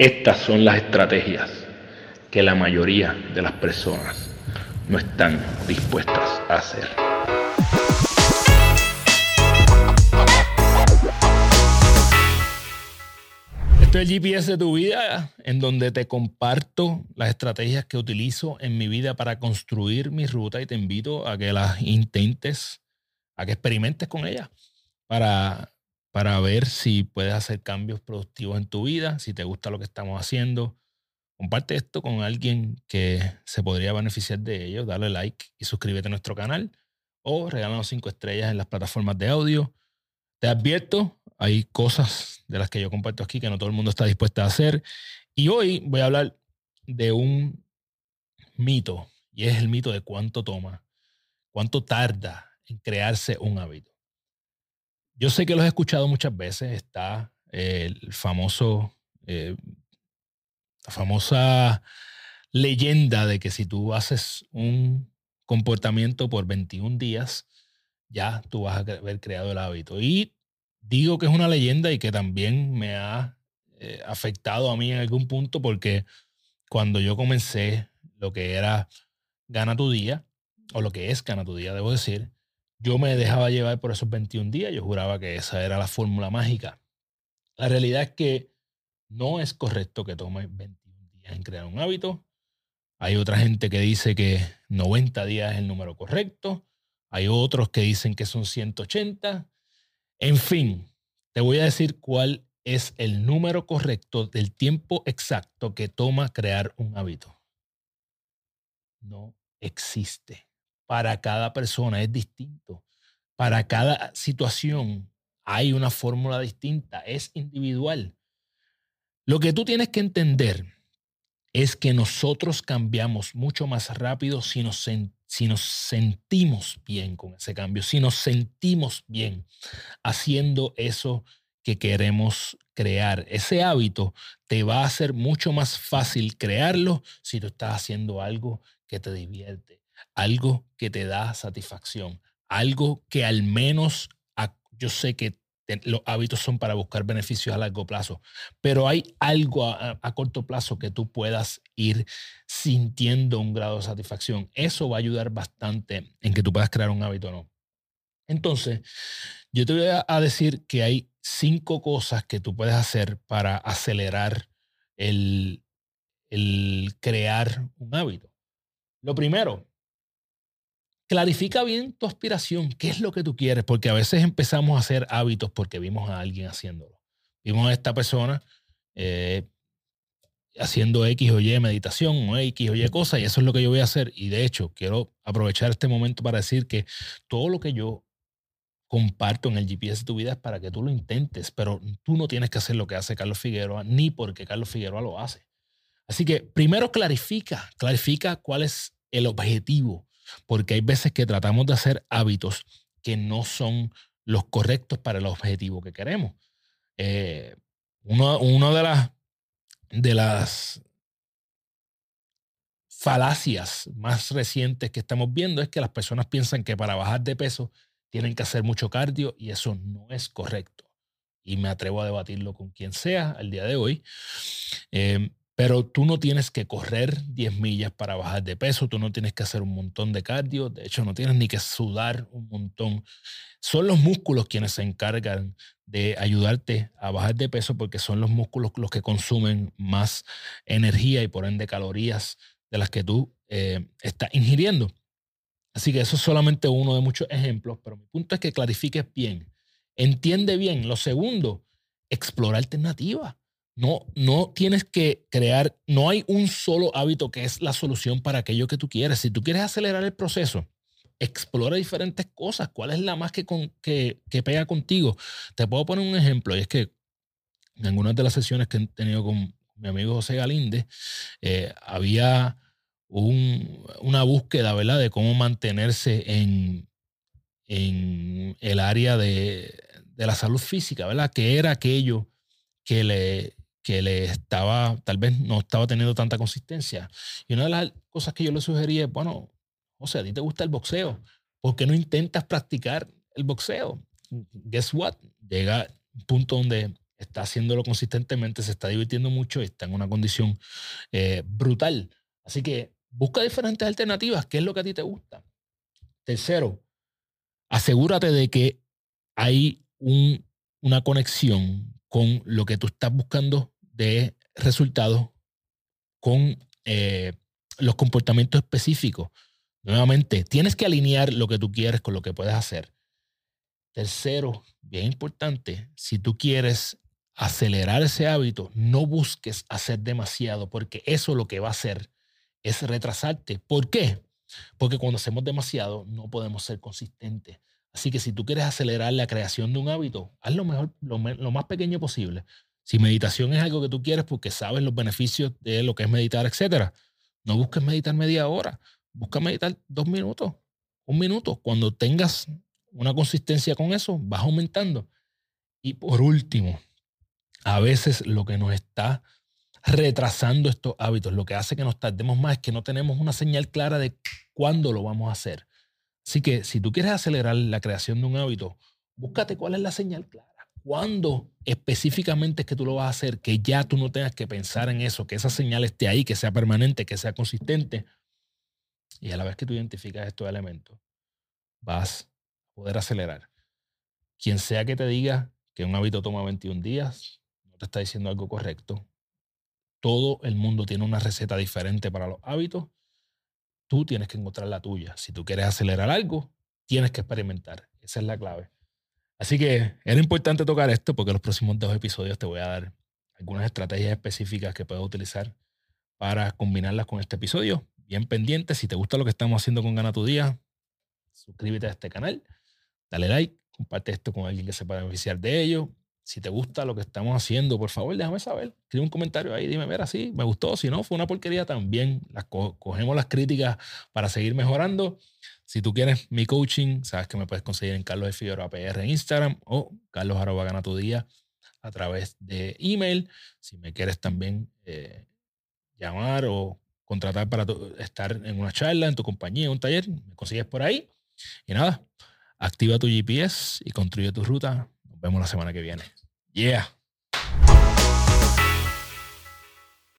Estas son las estrategias que la mayoría de las personas no están dispuestas a hacer. Esto es el GPS de tu vida, en donde te comparto las estrategias que utilizo en mi vida para construir mi ruta y te invito a que las intentes, a que experimentes con ellas para para ver si puedes hacer cambios productivos en tu vida, si te gusta lo que estamos haciendo. Comparte esto con alguien que se podría beneficiar de ello. Dale like y suscríbete a nuestro canal o regálanos cinco estrellas en las plataformas de audio. Te advierto, hay cosas de las que yo comparto aquí que no todo el mundo está dispuesto a hacer. Y hoy voy a hablar de un mito, y es el mito de cuánto toma, cuánto tarda en crearse un hábito. Yo sé que lo he escuchado muchas veces. Está el famoso, eh, la famosa leyenda de que si tú haces un comportamiento por 21 días, ya tú vas a haber creado el hábito. Y digo que es una leyenda y que también me ha eh, afectado a mí en algún punto porque cuando yo comencé lo que era Gana tu día, o lo que es Gana tu día, debo decir, yo me dejaba llevar por esos 21 días, yo juraba que esa era la fórmula mágica. La realidad es que no es correcto que tome 21 días en crear un hábito. Hay otra gente que dice que 90 días es el número correcto. Hay otros que dicen que son 180. En fin, te voy a decir cuál es el número correcto del tiempo exacto que toma crear un hábito. No existe para cada persona es distinto. Para cada situación hay una fórmula distinta, es individual. Lo que tú tienes que entender es que nosotros cambiamos mucho más rápido si nos, sentimos bien con ese cambio, si nos sentimos bien haciendo eso que queremos crear. Ese hábito te va a hacer mucho más fácil crearlo si tú estás haciendo algo que te divierte algo que te da satisfacción, algo que al menos yo sé que los hábitos son para buscar beneficios a largo plazo, pero hay algo a, corto plazo que tú puedas ir sintiendo un grado de satisfacción. Eso va a ayudar bastante en que tú puedas crear un hábito o no. Entonces, yo te voy a decir que hay cinco cosas que tú puedes hacer para acelerar el, el crear un hábito. Lo primero, Clarifica bien tu aspiración, qué es lo que tú quieres, porque a veces empezamos a hacer hábitos porque vimos a alguien haciéndolo. Vimos a esta persona eh, haciendo X o Y meditación o X o Y cosa, y eso es lo que yo voy a hacer. Y de hecho, quiero aprovechar este momento para decir que todo lo que yo comparto en el GPS de tu vida es para que tú lo intentes, pero tú no tienes que hacer lo que hace Carlos Figueroa, ni porque Carlos Figueroa lo hace. Así que primero clarifica, clarifica cuál es el objetivo porque hay veces que tratamos de hacer hábitos que no son los correctos para el objetivo que queremos. Eh, una de las, de las falacias más recientes que estamos viendo es que las personas piensan que para bajar de peso tienen que hacer mucho cardio y eso no es correcto. Y me atrevo a debatirlo con quien sea el día de hoy. Eh, pero tú no tienes que correr 10 millas para bajar de peso, tú no tienes que hacer un montón de cardio, de hecho no tienes ni que sudar un montón. Son los músculos quienes se encargan de ayudarte a bajar de peso porque son los músculos los que consumen más energía y por ende calorías de las que tú eh, estás ingiriendo. Así que eso es solamente uno de muchos ejemplos, pero mi punto es que clarifiques bien, entiende bien. Lo segundo, explora alternativas. No, no tienes que crear, no hay un solo hábito que es la solución para aquello que tú quieres. Si tú quieres acelerar el proceso, explora diferentes cosas. ¿Cuál es la más que, que, pega contigo? Te puedo poner un ejemplo, y es que en algunas de las sesiones que he tenido con mi amigo José Galinde, eh, había una búsqueda, ¿verdad?, de cómo mantenerse en, en el área de, de la salud física, ¿verdad?, que era aquello que le, que le estaba, tal vez no estaba teniendo tanta consistencia. Y una de las cosas que yo le sugerí es, bueno, o sea, a ti te gusta el boxeo, ¿por qué no intentas practicar el boxeo? Guess what? Llega un punto donde está haciéndolo consistentemente, se está divirtiendo mucho y está en una condición eh, brutal. Así que busca diferentes alternativas. ¿Qué es lo que a ti te gusta? Tercero, asegúrate de que hay una conexión con lo que tú estás buscando de resultados, con eh, los comportamientos específicos. Nuevamente, tienes que alinear lo que tú quieres con lo que puedes hacer. Tercero, bien importante, si tú quieres acelerar ese hábito, no busques hacer demasiado, porque eso lo que va a hacer es retrasarte. ¿Por qué? Porque cuando hacemos demasiado no podemos ser consistentes. Así que si tú quieres acelerar la creación de un hábito, haz lo, mejor, lo, más pequeño posible. Si meditación es algo que tú quieres porque sabes los beneficios de lo que es meditar, etc., no busques meditar media hora. Busca meditar dos minutos, un minuto. Cuando tengas una consistencia con eso, vas aumentando. Y por último, a veces lo que nos está retrasando estos hábitos, lo que hace que nos tardemos más es que no tenemos una señal clara de cuándo lo vamos a hacer. Así que si tú quieres acelerar la creación de un hábito, búscate cuál es la señal clara. ¿Cuándo específicamente es que tú lo vas a hacer? Que ya tú no tengas que pensar en eso, que esa señal esté ahí, que sea permanente, que sea consistente. Y a la vez que tú identificas estos elementos, vas a poder acelerar. Quien sea que te diga que un hábito toma 21 días, no te está diciendo algo correcto. Todo el mundo tiene una receta diferente para los hábitos. Tú tienes que encontrar la tuya. Si tú quieres acelerar algo, tienes que experimentar. Esa es la clave. Así que era importante tocar esto porque los próximos dos episodios te voy a dar algunas estrategias específicas que puedes utilizar para combinarlas con este episodio bien pendiente. Si te gusta lo que estamos haciendo con Gana tu Día, suscríbete a este canal, dale like, comparte esto con alguien que se pueda beneficiar de ello. Si te gusta lo que estamos haciendo, por favor, déjame saber. Escribe un comentario ahí, dime, mira, sí, me gustó. Si no, fue una porquería también. Cogemos las críticas para seguir mejorando. Si tú quieres mi coaching, sabes que me puedes conseguir en Carlos de Figueroa PR en Instagram o Carlos Gana tu Día a través de email. Si me quieres también eh, llamar o contratar para estar en una charla, en tu compañía, en un taller, me consigues por ahí. Y nada, activa tu GPS y construye tu ruta. Nos vemos la semana que viene. Yeah.